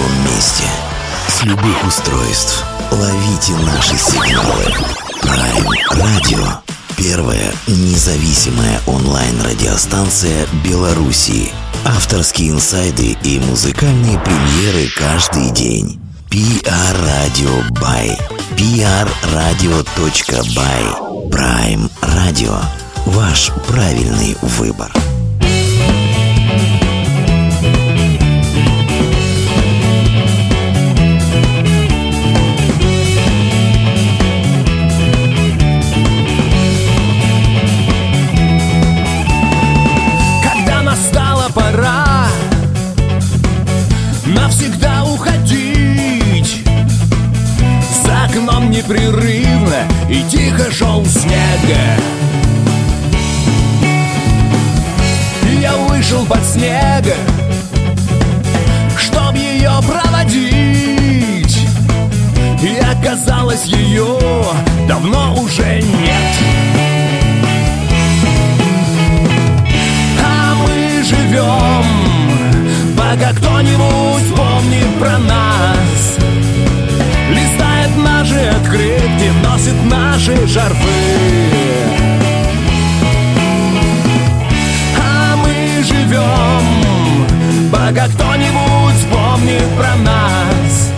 любом месте. С любых устройств. Ловите наши сигналы. Prime Radio. Первая независимая онлайн-радиостанция Белоруссии. Авторские инсайды и музыкальные премьеры каждый день. PR Radio by Prime Radio. Ваш правильный выбор. Непрерывно и тихо шел снега. Я вышел под снега, чтоб ее проводить. И оказалось ее давно уже нет. А мы живем, пока кто-нибудь помнит про нас Наши открытки, носит наши шарфы А мы живем, пока кто-нибудь вспомнит про нас.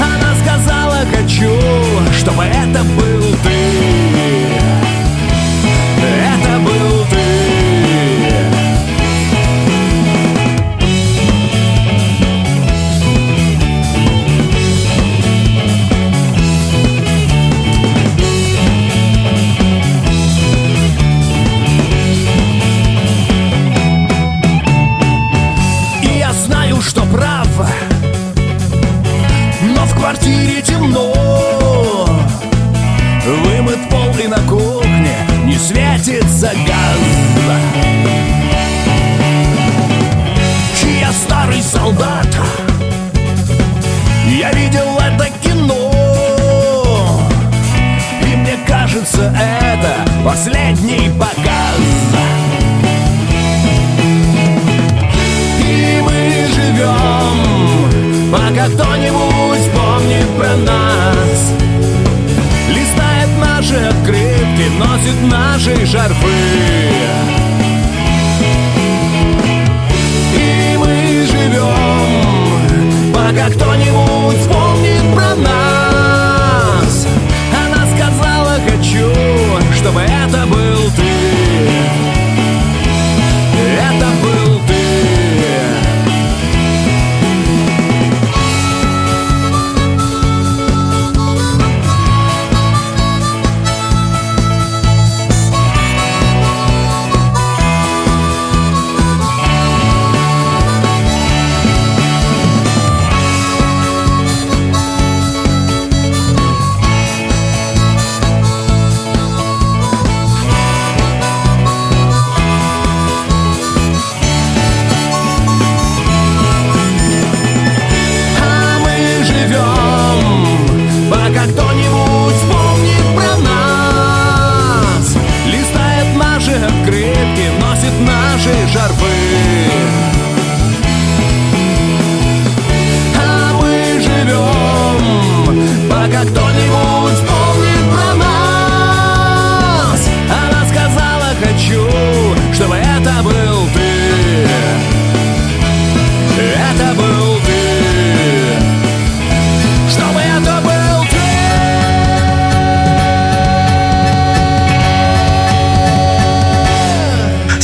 Она сказала, хочу, чтобы это был квартире темно. Вымыт пол и на кухне не светится газ Я старый солдат? Я видел это кино. И мне кажется, это последний показ. И мы живем, пока кто-нибудь помнит про нас. Листает наши открытки, носит наши шарфы И мы живем, пока кто-нибудь вспомнит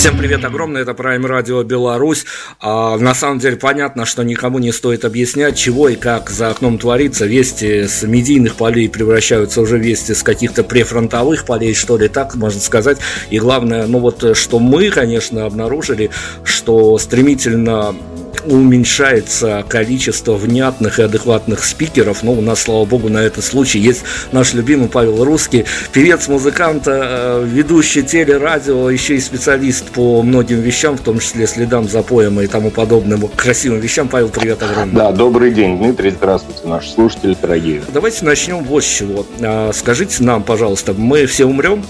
Всем привет огромное, это Prime Radio Беларусь. А, на самом деле понятно, что никому не стоит объяснять, чего и как за окном творится. Вести с медийных полей превращаются уже вести с каких-то префронтовых полей, что ли, так можно сказать. И главное, ну вот, что мы, конечно, обнаружили, что стремительно уменьшается количество внятных и адекватных спикеров. Но у нас, слава богу, на этот случай есть наш любимый Павел Русский, певец, музыкант, э, ведущий телерадио, еще и специалист по многим вещам, в том числе следам за поем и тому подобным красивым вещам. Павел, привет огромный. Да, добрый день, Дмитрий, здравствуйте, наши слушатели дорогие. Давайте начнем вот с чего. А, скажите нам, пожалуйста, мы все умрем?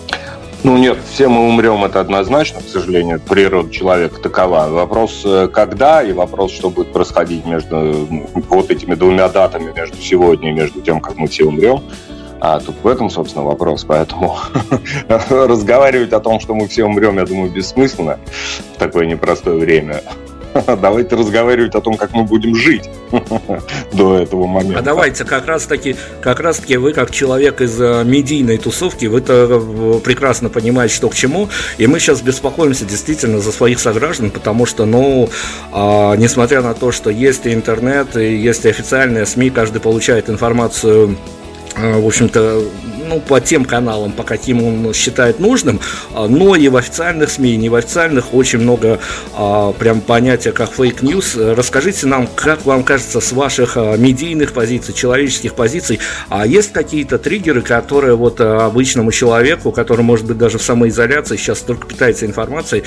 Ну нет, все мы умрем, это однозначно, к сожалению, природа человека такова. Вопрос, э, когда, и вопрос, что будет происходить между вот этими двумя датами, между сегодня и между тем, как мы все умрем. А тут в этом, собственно, вопрос. Поэтому разговаривать о том, что мы все умрем, я думаю, бессмысленно в такое непростое время. Давайте разговаривать о том, как мы будем жить до этого момента. А давайте как раз таки, как раз таки вы как человек из э, медийной тусовки, вы-то э, прекрасно понимаете, что к чему, и мы сейчас беспокоимся действительно за своих сограждан, потому что, ну, а, несмотря на то, что есть и интернет, и есть и официальные СМИ, каждый получает информацию э, в общем-то, ну, по тем каналам, по каким он считает нужным, а, но и в официальных СМИ, и не в официальных очень много а, прям понятия, как fake news. Расскажите нам, как вам кажется, с ваших а, медийных позиций, человеческих позиций, а есть какие-то триггеры, которые вот обычному человеку, который, может быть, даже в самоизоляции сейчас только питается информацией,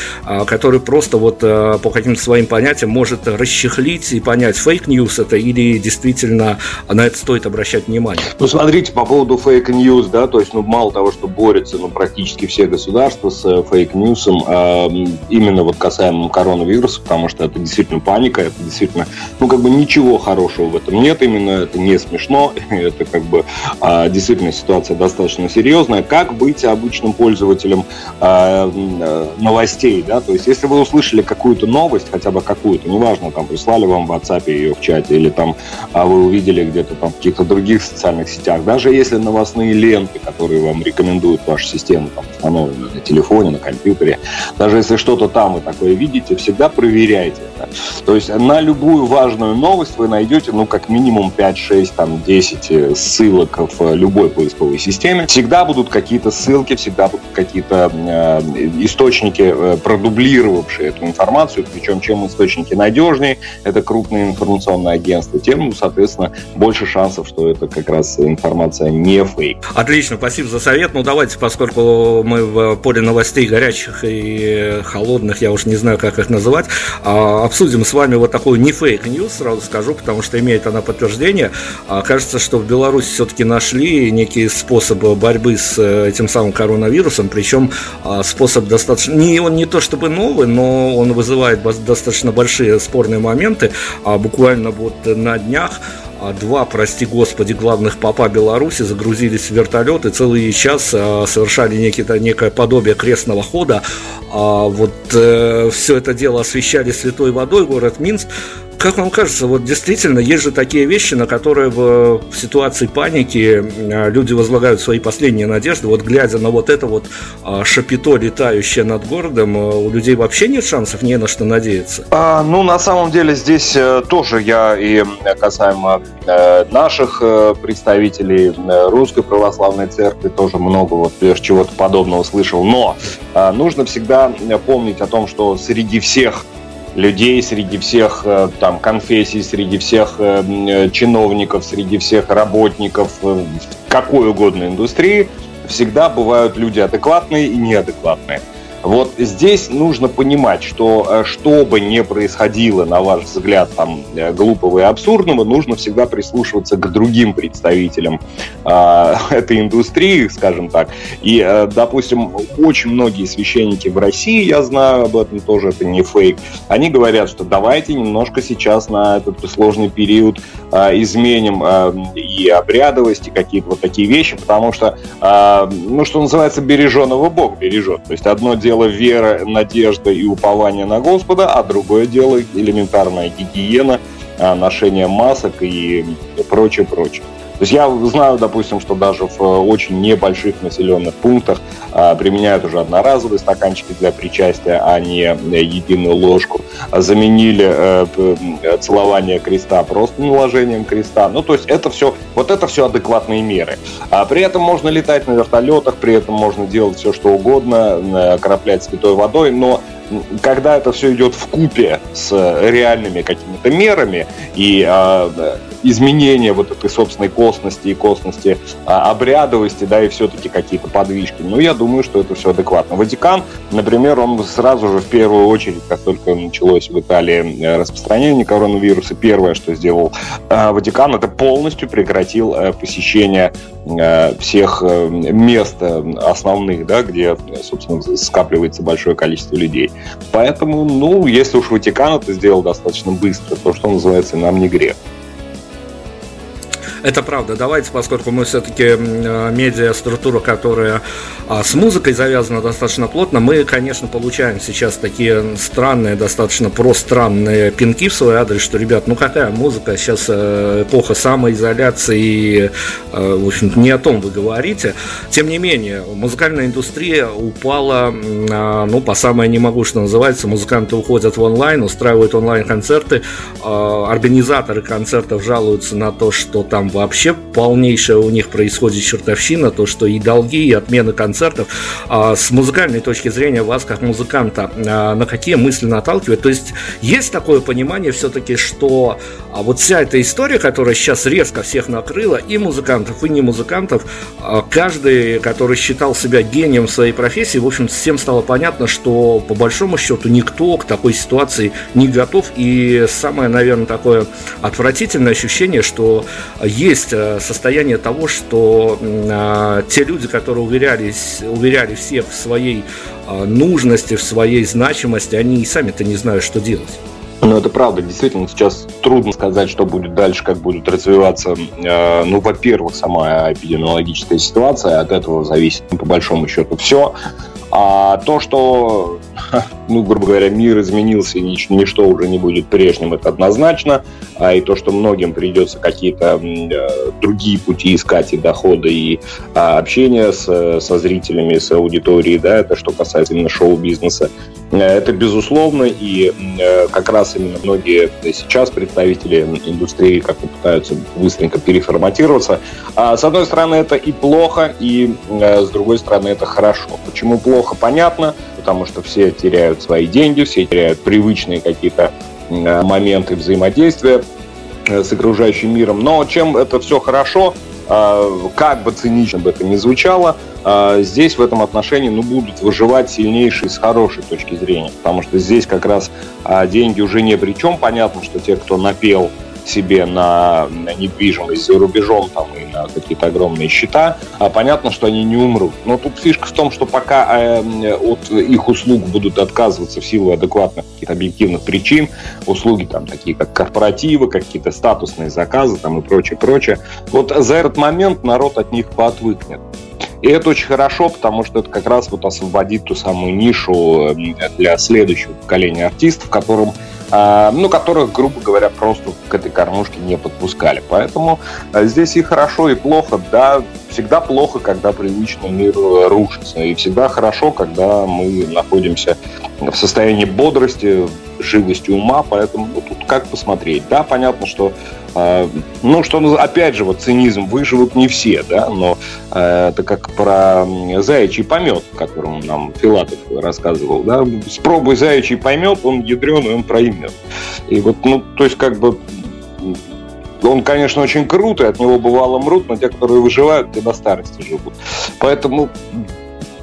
который просто вот по каким-то своим понятиям может расчехлить и понять, fake news это или действительно на это стоит обращать внимание? Ну, смотрите, по поводу fake news, да, то есть, ну, мало того, что борются, ну, практически все государства с э, fake news ом, э, именно вот касаемо коронавируса, потому что это действительно паника, это действительно, ну, как бы ничего хорошего в этом нет, именно это не смешно, это как бы э, действительно ситуация достаточно серьезная. Как быть обычным пользователем э, э, новостей, да, то есть, если вы услышали какую-то новость, хотя бы какую-то, неважно, там, прислали вам в WhatsApp ее в чате, или там а вы увидели где-то там в каких-то других социальных сетях, даже если новостные ленты ленты, которые вам рекомендует ваша система, там, установленная на телефоне, на компьютере. Даже если что-то там вы такое видите, всегда проверяйте это. То есть на любую важную новость вы найдете, ну, как минимум 5, 6, там, 10 э, ссылок в любой поисковой системе. Всегда будут какие-то ссылки, всегда будут какие-то э, источники, э, продублировавшие эту информацию. Причем, чем источники надежнее, это крупные информационные агентства, тем, соответственно, больше шансов, что это как раз информация не фейк. Отлично Отлично, спасибо за совет. Ну, давайте, поскольку мы в поле новостей горячих и холодных, я уж не знаю, как их называть, а, обсудим с вами вот такую не fake news, сразу скажу, потому что имеет она подтверждение. А, кажется, что в Беларуси все-таки нашли некий способ борьбы с э, этим самым коронавирусом, причем а, способ достаточно, не, он не то чтобы новый, но он вызывает достаточно большие спорные моменты. Буквально вот на днях два, прости господи, главных папа Беларуси загрузились в вертолет и целый час а, совершали некий, некое подобие крестного хода. А вот э, все это дело освещали святой водой город Минск. Как вам кажется, вот действительно есть же такие вещи, на которые в, в ситуации паники а, люди возлагают свои последние надежды. Вот глядя на вот это вот а, шапито, летающее над городом, а, у людей вообще нет шансов не на что надеяться. А, ну, на самом деле здесь э, тоже я и касаемо э, наших э, представителей Русской Православной Церкви тоже много вот чего-то подобного слышал. Но нужно всегда помнить о том, что среди всех людей, среди всех э, там конфессий, среди всех э, э, чиновников, среди всех работников какой угодно индустрии всегда бывают люди адекватные и неадекватные. Вот здесь нужно понимать, что э, что бы ни происходило, на ваш взгляд, там, э, глупого и абсурдного, нужно всегда прислушиваться к другим представителям э, этой индустрии, скажем так. И, э, допустим, очень многие священники в России, я знаю об этом тоже, это не фейк, они говорят, что давайте немножко сейчас на этот сложный период э, изменим э, и обрядовость, и какие-то вот такие вещи, потому что, э, ну, что называется, береженого Бог бережет. То есть одно дело дело вера, надежда и упование на Господа, а другое дело элементарная гигиена, а, ношение масок и прочее, прочее. То есть я знаю, допустим, что даже в очень небольших населенных пунктах а, применяют уже одноразовые стаканчики для причастия, а не единую ложку. Заменили э, целование креста просто наложением креста. Ну, то есть это все, вот это все адекватные меры. А при этом можно летать на вертолетах, при этом можно делать все, что угодно, окроплять святой водой, но когда это все идет в купе с реальными какими-то мерами и изменения вот этой собственной косности и косности а, обрядовости, да, и все-таки какие-то подвижки. Ну, я думаю, что это все адекватно. Ватикан, например, он сразу же в первую очередь, как только началось в Италии э, распространение коронавируса, первое, что сделал э, Ватикан, это полностью прекратил э, посещение всех мест основных, да, где, собственно, скапливается большое количество людей. Поэтому, ну, если уж Ватикан это сделал достаточно быстро, то, что называется, нам не грех. Это правда. Давайте, поскольку мы все-таки э, медиа-структура, которая а, с музыкой завязана достаточно плотно, мы, конечно, получаем сейчас такие странные, достаточно пространные пинки в свой адрес, что, ребят, ну какая музыка, сейчас э, эпоха самоизоляции, и, э, в общем не о том вы говорите. Тем не менее, музыкальная индустрия упала, ну, по самое не могу, что называется, музыканты уходят в онлайн, устраивают онлайн-концерты, организаторы концертов жалуются на то, что там вообще полнейшая у них происходит чертовщина, то, что и долги, и отмены концертов. А с музыкальной точки зрения вас, как музыканта, а, на какие мысли наталкивает? То есть есть такое понимание все-таки, что а вот вся эта история, которая сейчас резко всех накрыла, и музыкантов, и не музыкантов, а, каждый, который считал себя гением своей профессии, в общем, всем стало понятно, что по большому счету никто к такой ситуации не готов. И самое, наверное, такое отвратительное ощущение, что э, состояние того, что э, те люди, которые уверялись, уверяли всех в своей э, нужности, в своей значимости, они и сами-то не знают, что делать. Ну, это правда. Действительно, сейчас трудно сказать, что будет дальше, как будет развиваться, э, ну, во-первых, сама эпидемиологическая ситуация, от этого зависит, ну, по большому счету, все. А то, что, ну, грубо говоря, мир изменился и ничто уже не будет прежним, это однозначно. А и то, что многим придется какие-то э, другие пути искать и доходы, и а, общения со зрителями, с аудиторией, да, это что касается именно шоу-бизнеса. Э, это безусловно, и э, как раз именно многие сейчас представители индустрии как-то пытаются быстренько переформатироваться. А, с одной стороны, это и плохо, и с другой стороны, это хорошо. Почему плохо, понятно, потому что все теряют свои деньги, все теряют привычные какие-то моменты взаимодействия э, с окружающим миром. Но чем это все хорошо, как бы цинично бы это ни звучало, а, здесь в этом отношении ну, будут выживать сильнейшие с хорошей точки зрения, потому что здесь как раз а, деньги уже не при чем. Понятно, что те, кто напел себе на, на недвижимость за рубежом там, и на какие-то огромные счета, а понятно, что они не умрут. Но тут фишка в том, что пока э, от их услуг будут отказываться в силу адекватных каких-то объективных причин, услуги там такие как корпоративы, какие-то статусные заказы там и прочее, прочее, вот за этот момент народ от них поотвыкнет. И это очень хорошо, потому что это как раз вот освободит ту самую нишу для следующего поколения артистов, которым а, ну, которых, грубо говоря, просто к этой кормушке не подпускали. Поэтому а, здесь и хорошо, и плохо. Да, всегда плохо, когда привычный мир рушится. И всегда хорошо, когда мы находимся в состоянии бодрости, живости ума. Поэтому ну, тут как посмотреть. Да, понятно, что а, ну, что, опять же, вот цинизм, выживут не все, да, но э, это как про заячий помет, которым нам Филатов рассказывал, да, спробуй заячий помет, он ядреный, он проймет. И вот, ну, то есть, как бы, он, конечно, очень крутый, от него бывало мрут, но те, которые выживают, те до старости живут. Поэтому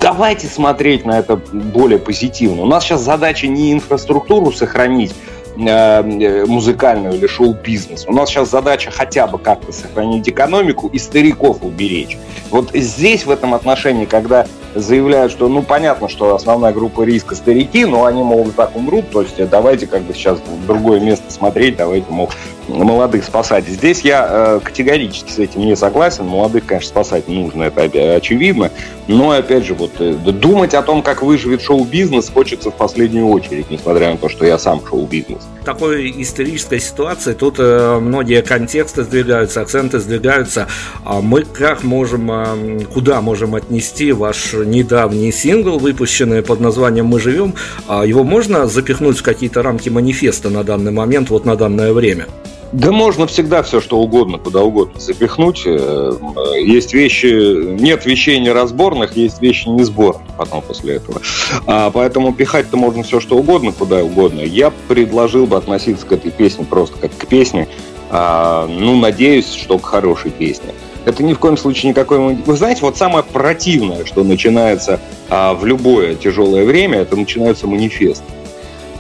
давайте смотреть на это более позитивно. У нас сейчас задача не инфраструктуру сохранить, Э, музыкальную или шоу-бизнес. У нас сейчас задача хотя бы как-то сохранить экономику и стариков уберечь. Вот здесь в этом отношении, когда заявляют, что, ну, понятно, что основная группа риска старики, но они, мол, так умрут, то есть давайте как бы сейчас в другое место смотреть, давайте, мол, молодых спасать. Здесь я э, категорически с этим не согласен. Молодых, конечно, спасать нужно, это очевидно. Но, опять же, вот э, думать о том, как выживет шоу-бизнес, хочется в последнюю очередь, несмотря на то, что я сам шоу-бизнес. Такой исторической ситуации тут э, многие контексты сдвигаются, акценты сдвигаются. А мы как можем, э, куда можем отнести ваш недавний сингл, выпущенный под названием «Мы живем»? А его можно запихнуть в какие-то рамки манифеста на данный момент, вот на данное время? Да можно всегда все что угодно, куда угодно запихнуть. Э, есть вещи, нет вещей неразборных, есть вещи несборных потом после этого. А, поэтому пихать-то можно все что угодно, куда угодно. Я предложил бы относиться к этой песне просто как к песне, А, ну, надеюсь, что к хорошей песне. Это ни в коем случае никакой... Вы знаете, вот самое противное, что начинается а, в любое тяжелое время, это начинаются манифесты.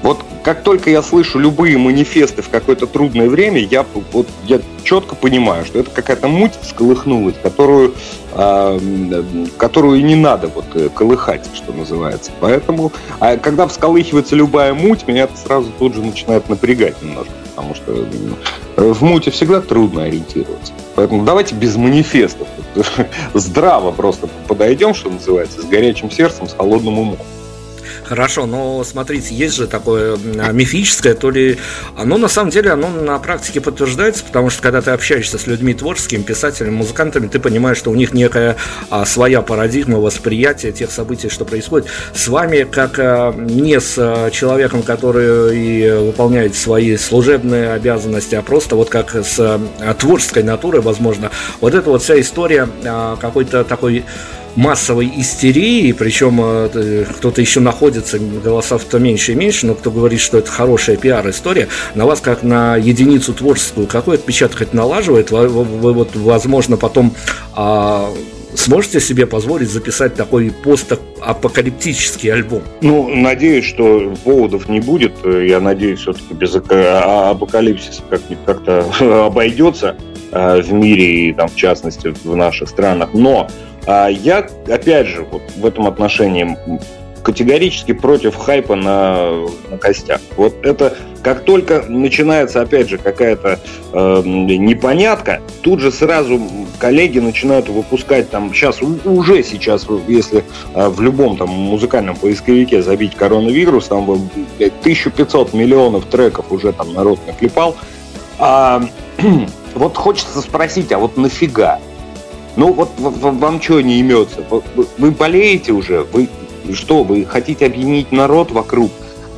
Вот как только я слышу любые манифесты в какое-то трудное время, я, вот, я четко понимаю, что это какая-то муть всколыхнулась, которую, э, которую не надо вот э, колыхать, что называется. Поэтому, а когда всколыхивается любая муть, меня это сразу тут же начинает напрягать немножко, потому что в муте всегда трудно ориентироваться. Поэтому давайте без манифестов. Здраво просто подойдем, что называется, с горячим сердцем, с холодным умом. Хорошо, но смотрите, есть же такое мифическое, то ли оно на самом деле оно на практике подтверждается, потому что когда ты общаешься с людьми творческими, писателями, музыкантами, ты понимаешь, что у них некая а, своя парадигма восприятия тех событий, что происходит. С вами, как а, не с а, человеком, который и выполняет свои служебные обязанности, а просто вот как с а, творческой натурой, возможно, вот эта вот вся история а, какой-то такой массовой истерии, причем э, кто-то еще находится, голосов-то меньше и меньше, но кто говорит, что это хорошая пиар-история, на вас как на единицу творческую, какой отпечаток это налаживает, вы, вы, вы вот, возможно, потом а, сможете себе позволить записать такой постапокалиптический альбом? Ну, надеюсь, что поводов не будет. Я надеюсь, все-таки без а, апокалипсиса как-то обойдется э, в мире и там, в частности, в наших странах. Но а я, опять же, вот в этом отношении категорически против хайпа на, на костях. Вот это как только начинается, опять же, какая-то э, непонятка, тут же сразу коллеги начинают выпускать там, сейчас, уже сейчас, если э, в любом там музыкальном поисковике забить коронавирус, там 1500 миллионов треков уже там народ наклепал. А, вот хочется спросить, а вот нафига? Ну вот вам что не имется? Вы болеете уже? Вы что, вы хотите объединить народ вокруг?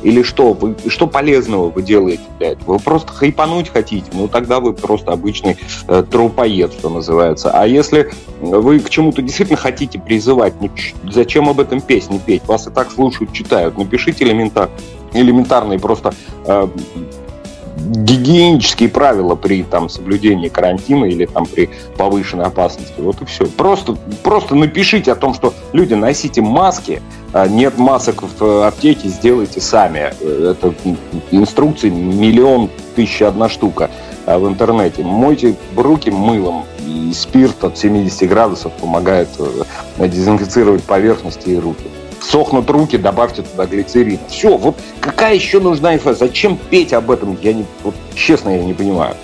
Или что? Вы, что полезного вы делаете для этого? Вы просто хайпануть хотите? Ну, тогда вы просто обычный э, трупоед, что называется. А если вы к чему-то действительно хотите призывать, не, зачем об этом песни петь? Вас и так слушают, читают. Напишите элементар, элементарные просто э, гигиенические правила при там, соблюдении карантина или там, при повышенной опасности. Вот и все. Просто, просто напишите о том, что люди, носите маски, а нет масок в аптеке, сделайте сами. Это инструкции миллион тысяч одна штука а в интернете. Мойте руки мылом, и спирт от 70 градусов помогает э, дезинфицировать поверхности и руки сохнут руки, добавьте туда глицерин. Все, вот какая еще нужна инфа? Зачем петь об этом? Я не, вот, честно, я не понимаю.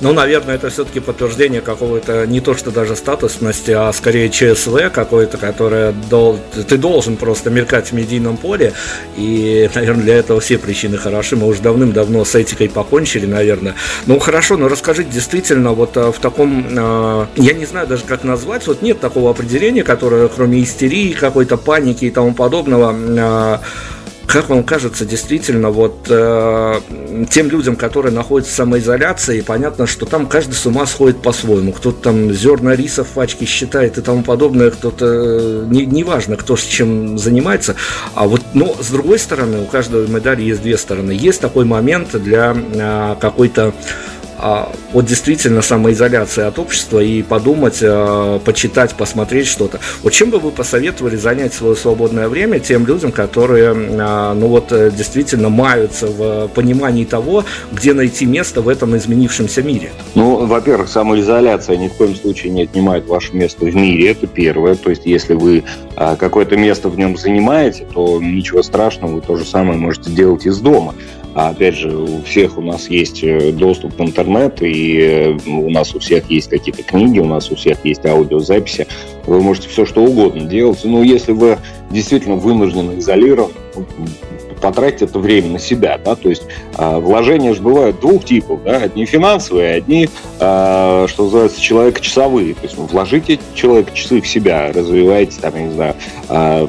Ну, наверное, это все-таки подтверждение какого-то не то что даже статусности, а скорее ЧСВ какой-то, которое дол... ты должен просто мелькать в медийном поле. И, наверное, для этого все причины хороши. Мы уже давным-давно с этикой покончили, наверное. Ну, хорошо, но расскажите действительно, вот а, в таком, а, я не знаю даже как назвать, вот нет такого определения, которое кроме истерии, какой-то паники и тому подобного, а, как вам кажется, действительно, вот э, тем людям, которые находятся в самоизоляции, понятно, что там каждый с ума сходит по-своему. Кто-то там зерна риса в пачке считает и тому подобное, кто-то, э, не, неважно, кто с чем занимается. А вот, но с другой стороны, у каждой медали есть две стороны. Есть такой момент для э, какой-то а, вот действительно самоизоляция от общества и подумать, а, почитать, посмотреть что-то. Вот чем бы вы посоветовали занять свое свободное время тем людям, которые, а, ну вот, э, действительно маются в понимании того, где найти место в этом изменившемся мире? Ну, во-первых, самоизоляция ни в коем случае не отнимает ваше место в мире, это первое. То есть, если вы какое-то место в нем занимаете, то ничего страшного, вы то же самое можете делать из дома. А опять же, у всех у нас есть э, доступ в интернет, и э, у нас у всех есть какие-то книги, у нас у всех есть аудиозаписи. Вы можете все что угодно делать. Но если вы действительно вынуждены изолированы, потратить это время на себя, да, то есть э, вложения же бывают двух типов, да, одни финансовые, одни, э, что называется, человека-часовые, то есть вложите человека-часы в себя, развивайте, там, я не знаю, э,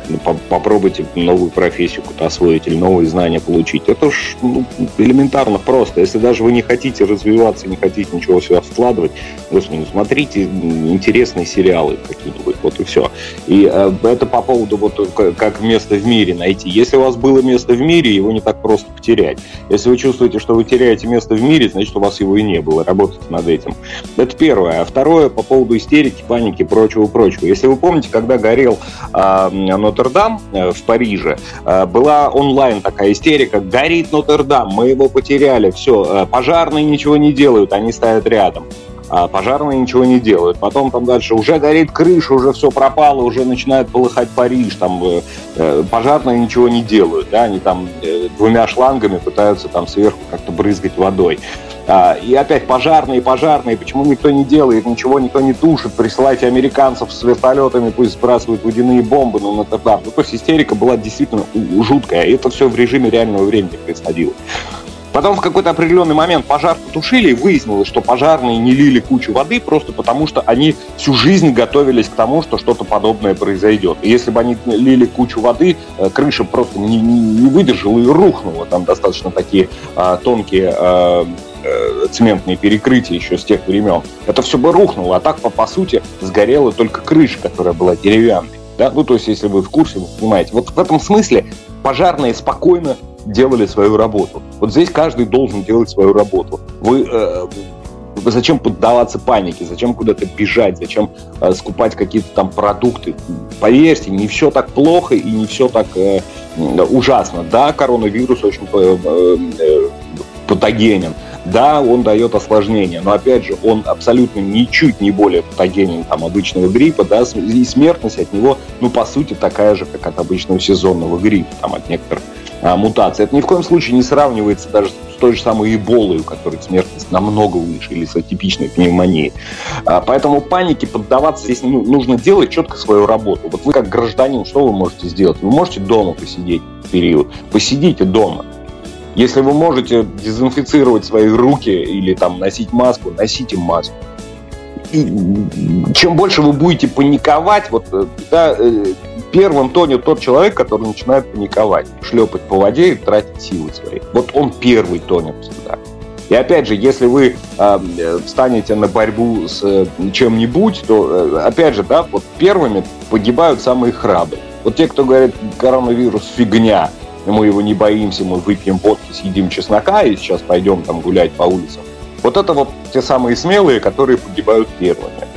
попробуйте новую профессию какую-то освоить или новые знания получить, это ж ну, элементарно просто, если даже вы не хотите развиваться, не хотите ничего в себя вкладывать, господи, ну, смотрите интересные сериалы какие-нибудь, вот и все. И э, это по поводу вот как место в мире найти. Если у вас было место в мире, его не так просто потерять. Если вы чувствуете, что вы теряете место в мире, значит, у вас его и не было. Работайте над этим. Это первое. А второе, по поводу истерики, паники, прочего-прочего. Если вы помните, когда горел э, Нотр-Дам э, в Париже, э, была онлайн такая истерика, горит Нотр-Дам, мы его потеряли, все, э, пожарные ничего не делают, они стоят рядом а пожарные ничего не делают. Потом там дальше уже горит крыша, уже все пропало, уже начинает полыхать Париж, там э, э, пожарные ничего не делают, да, они там э, двумя шлангами пытаются там сверху как-то брызгать водой. А, и опять пожарные, пожарные, почему никто не делает, ничего никто не тушит, присылайте американцев с вертолетами, пусть сбрасывают водяные бомбы на Нотр-Дам. Ну, то есть истерика была действительно жуткая, и это все в режиме реального времени происходило. Потом в какой-то определенный момент пожар потушили, и выяснилось, что пожарные не лили кучу воды просто потому, что они всю жизнь готовились к тому, что что-то подобное произойдет. И если бы они лили кучу воды, э, крыша просто не, не, выдержала и рухнула. Там достаточно такие а, тонкие а, цементные перекрытия еще с тех времен. Это все бы рухнуло, а так, по, по сути, сгорела только крыша, которая была деревянной. Да? Ну, то есть, если вы в курсе, вы понимаете. Вот в этом смысле пожарные спокойно делали свою работу. Вот здесь каждый должен делать свою работу. Вы э, зачем поддаваться панике, зачем куда-то бежать, зачем э, скупать какие-то там продукты. Поверьте, не все так плохо и не все так э, ужасно. Да, коронавирус очень э, э, патогенен. Да, он дает осложнения, но опять же, он абсолютно ничуть не более патогенен там, обычного гриппа, да, и смертность от него, ну, по сути, такая же, как от обычного сезонного гриппа, там, от некоторых а. Это ни в коем случае не сравнивается даже с той же самой эболой, у которой смертность намного выше, или с атипичной пневмонией. А, поэтому панике поддаваться здесь ну, нужно делать четко свою работу. Вот вы как гражданин, что вы можете сделать? Вы можете дома посидеть в период. Посидите дома. Если вы можете дезинфицировать свои руки или там носить маску, носите маску. И чем больше вы будете паниковать, вот э, да, э, первым тонет тот человек, который начинает паниковать, шлепать по воде и тратить силы свои. Вот он первый тонет всегда. И опять же, если вы э, встанете на борьбу с э, чем-нибудь, то, э, опять же, да, вот первыми погибают самые храбрые. Вот те, кто говорит, коронавирус фигня, мы его не боимся, мы выпьем водки, съедим чеснока и сейчас пойдем там гулять по улицам. Вот это вот те самые смелые, которые погибают первыми.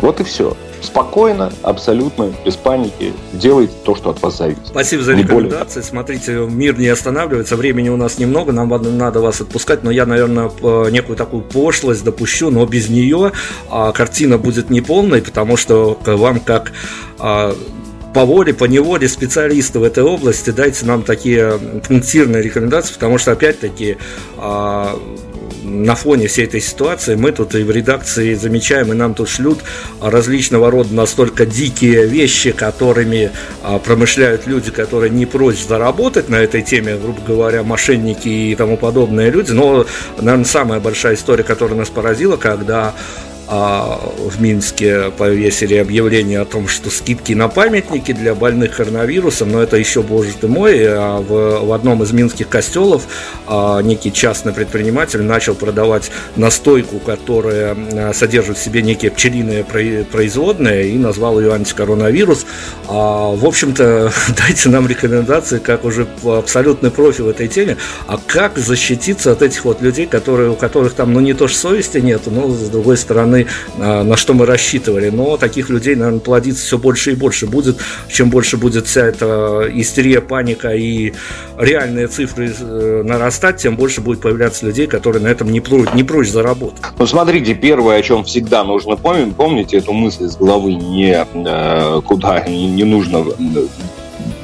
Вот и все спокойно, абсолютно, без паники, делайте то, что от вас зависит. Спасибо за рекомендации. Более... Смотрите, мир не останавливается, времени у нас немного, нам надо вас отпускать, но я, наверное, некую такую пошлость допущу, но без нее а, картина будет неполной, потому что вам как а, по воле, по неволе специалисты в этой области, дайте нам такие пунктирные рекомендации, потому что, опять-таки, а, на фоне всей этой ситуации мы тут и в редакции замечаем, и нам тут шлют различного рода настолько дикие вещи, которыми а, промышляют люди, которые не прочь заработать на этой теме, грубо говоря, мошенники и тому подобные люди. Но, наверное, самая большая история, которая нас поразила, когда а в Минске повесили объявление о том, что скидки на памятники для больных коронавирусом, но это еще, боже ты мой, а в, в одном из минских костелов а, некий частный предприниматель начал продавать настойку, которая содержит в себе некие пчелиные производные, и назвал ее антикоронавирус. А, в общем-то, дайте нам рекомендации, как уже абсолютный профи в этой теме, а как защититься от этих вот людей, которые, у которых там, ну, не то что совести нет, но, с другой стороны, стороны, на что мы рассчитывали. Но таких людей, наверное, плодиться все больше и больше будет. Чем больше будет вся эта истерия, паника и реальные цифры э, нарастать, тем больше будет появляться людей, которые на этом не прочь, не прочь заработать. Ну, смотрите, первое, о чем всегда нужно помнить, помните эту мысль из головы, не э, куда не нужно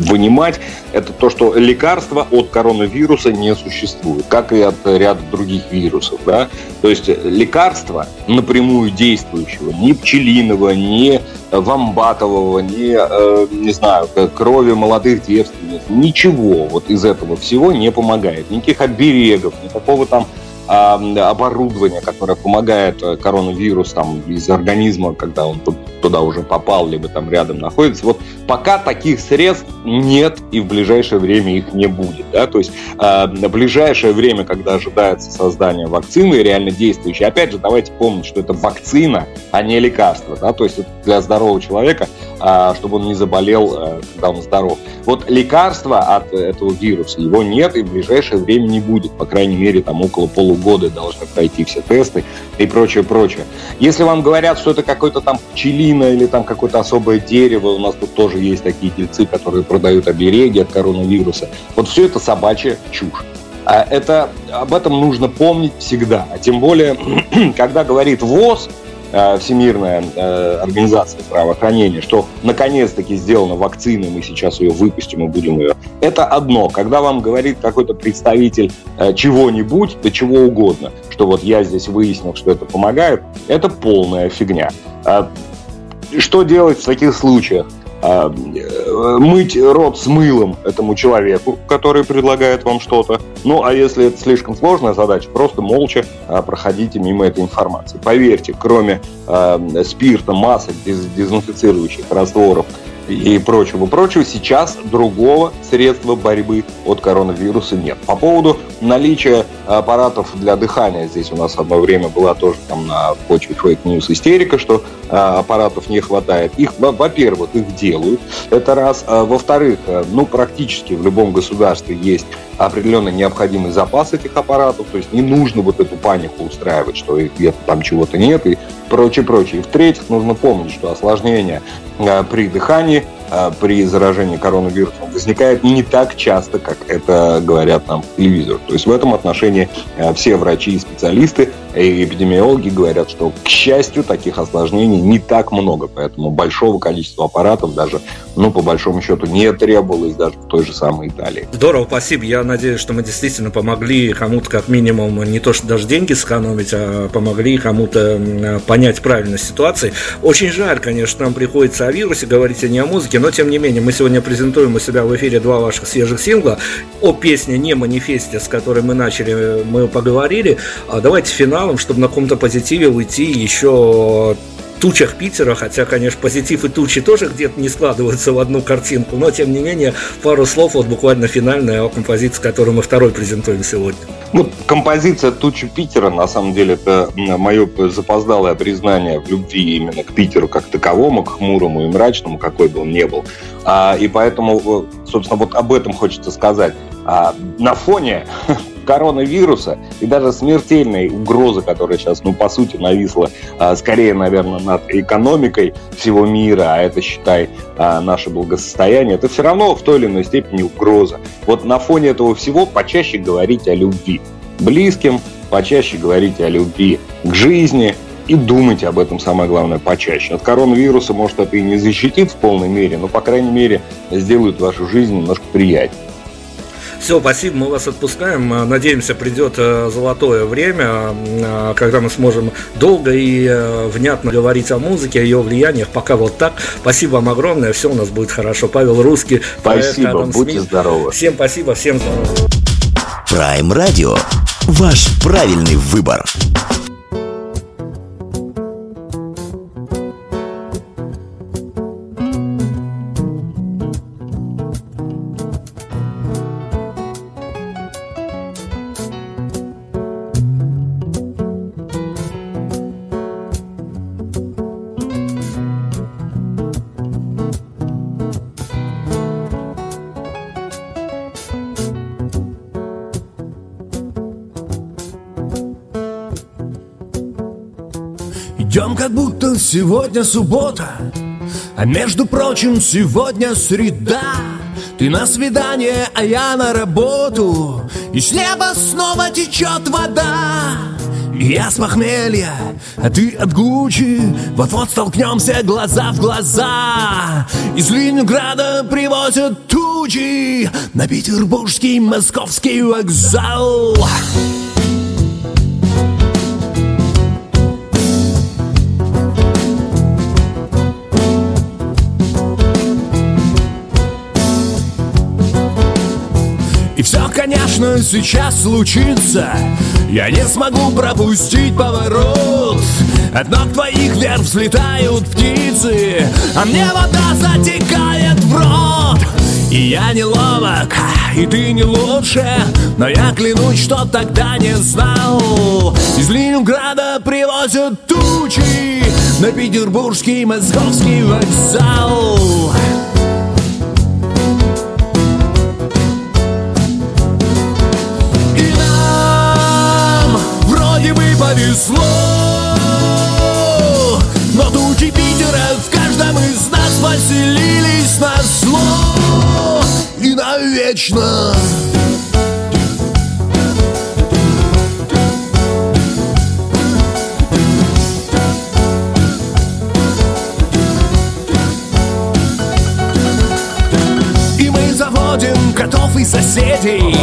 вынимать, это то, что лекарства от коронавируса не существует, как и от ряда других вирусов. Да? То есть лекарства напрямую действующего, ни пчелиного, ни вамбатового, ни, э, не знаю, крови молодых девственниц, ничего вот из этого всего не помогает. Никаких оберегов, никакого там оборудование, которое помогает э, коронавирус там из организма, когда он туда уже попал, либо там рядом находится. Вот пока таких средств нет и в ближайшее время их не будет. Да? То есть э, в ближайшее время, когда ожидается создание вакцины реально действующей, опять же, давайте помнить, что это вакцина, а не лекарство. Да? То есть для здорового человека, э, чтобы он не заболел, э, когда он здоров. Вот лекарства от этого вируса, его нет и в ближайшее время не будет. По крайней мере, там около полугода должны пройти все тесты и прочее, прочее. Если вам говорят, что это какой-то там пчелина или там какое-то особое дерево, у нас тут тоже есть такие дельцы, которые продают обереги от коронавируса. Вот все это собачья чушь. А это, об этом нужно помнить всегда. А тем более, когда говорит ВОЗ, э, Всемирная э, организация здравоохранения, что наконец-таки сделана вакцина, мы сейчас ее выпустим и будем ее. Это одно. Когда вам говорит какой-то представитель э, чего-нибудь, да чего угодно, что вот я здесь выяснил, что это помогает, это полная фигня. А что делать в таких случаях? А, мыть рот с мылом этому человеку, который предлагает вам что-то. Ну, а если это слишком сложная задача, просто молча а, проходите мимо этой информации. Поверьте, кроме э, спирта, масок, дезинфицирующих растворов и прочего, прочего, сейчас другого средства борьбы от коронавируса нет. По поводу наличия аппаратов для дыхания, здесь у нас одно время была тоже там на почве fake news истерика, что а, аппаратов не хватает. Их, во-первых, их делают, это раз. А, во-вторых, э, ну, практически в любом государстве есть определенный необходимый запас этих аппаратов, то есть не нужно вот эту панику устраивать, что где-то там чего-то нет и прочее, прочее. И в-третьих, нужно помнить, что осложнения э, при дыхании а, при заражении коронавирусом возникает не так часто, как это говорят нам по телевизору. То есть в этом отношении а, все врачи и специалисты и эпидемиологи говорят, что, к счастью, таких осложнений не так много, поэтому большого количества аппаратов даже, ну, по большому счету, не требовалось даже в той же самой Италии. Здорово, спасибо. Я надеюсь, что мы действительно помогли кому-то как минимум не то, что даже деньги сэкономить, а помогли кому-то понять правильность ситуации. Очень жаль, конечно, нам приходится о вирусе говорить, а не о музыке, но тем не менее мы сегодня презентуем у себя в эфире два ваших свежих сингла. О песне «Не манифесте», с которой мы начали, мы поговорили. А давайте финалом, чтобы на каком-то позитиве уйти еще тучах Питера, хотя, конечно, позитив и тучи тоже где-то не складываются в одну картинку, но, тем не менее, пару слов, вот буквально финальная о композиции, которую мы второй презентуем сегодня. Ну, композиция «Тучи Питера», на самом деле, это мое запоздалое признание в любви именно к Питеру как таковому, к хмурому и мрачному, какой бы он ни был. А, и поэтому, собственно, вот об этом хочется сказать. А, на фоне коронавируса и даже смертельной угрозы, которая сейчас, ну, по сути, нависла а, скорее, наверное, над экономикой всего мира, а это, считай, а, наше благосостояние, это все равно в той или иной степени угроза. Вот на фоне этого всего почаще говорить о любви близким, почаще говорите о любви к жизни, и думайте об этом, самое главное, почаще. От коронавируса, может, это и не защитит в полной мере, но, по крайней мере, сделает вашу жизнь немножко приятнее. Все, спасибо, мы вас отпускаем. А, надеемся, придет э, золотое время, а, когда мы сможем долго и э, внятно говорить о музыке, о ее влияниях. Пока вот так. Спасибо вам огромное, все у нас будет хорошо. Павел Русский. Спасибо, будьте Смит. здоровы. Всем спасибо, всем здоровья. Prime Radio. Ваш правильный выбор. Идем как будто сегодня суббота А между прочим сегодня среда. Ты на свидание, а я на работу И с неба снова течет вода. Я с похмелья, а ты от Гуччи Вот-вот столкнемся глаза в глаза. Из Ленинграда привозят тучи На петербургский московский вокзал конечно, сейчас случится. Я не смогу пропустить поворот. От ног твоих вверх взлетают птицы А мне вода затекает в рот. И я не ловок, и ты не лучше Но я клянусь, что тогда не знал. Из Ленинграда привозят тучи На петербургский московский вокзал повезло Но тучи Питера в каждом из нас поселились на зло И навечно котов и соседей.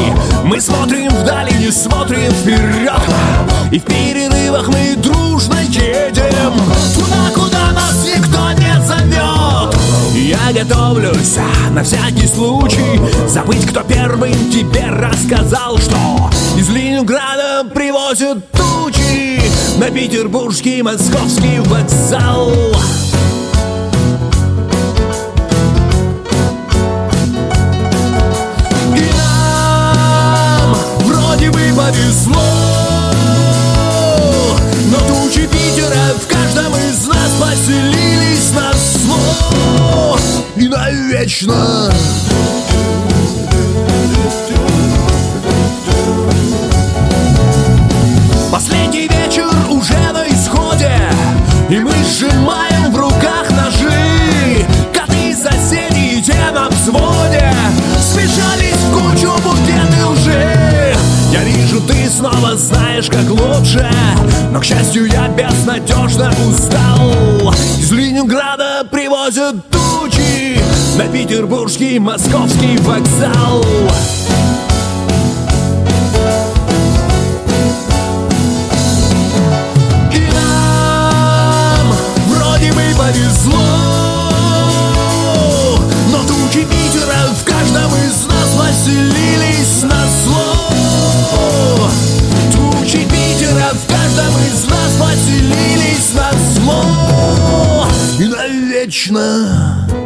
Мы смотрим вдали, не смотрим вперед. И в перерывах мы дружно едем. Туда, куда нас никто не зовет. Я готовлюсь а, на всякий случай Забыть, кто первым тебе рассказал, что Из Ленинграда привозят тучи На петербургский московский вокзал навечно. Последний вечер уже на исходе И мы сжимаем в руках ножи. Коты соседи те на взводе Смешались в кучу букеты лжи. Я вижу, ты снова знаешь, как лучше Но, к счастью, я безнадежно устал. Из Ленинграда привозят На петербургский московский вокзал. И нам вроде бы повезло Но тучи Питера в каждом из нас поселились на зло. Тучи Питера в каждом из нас поселились на зло. И навечно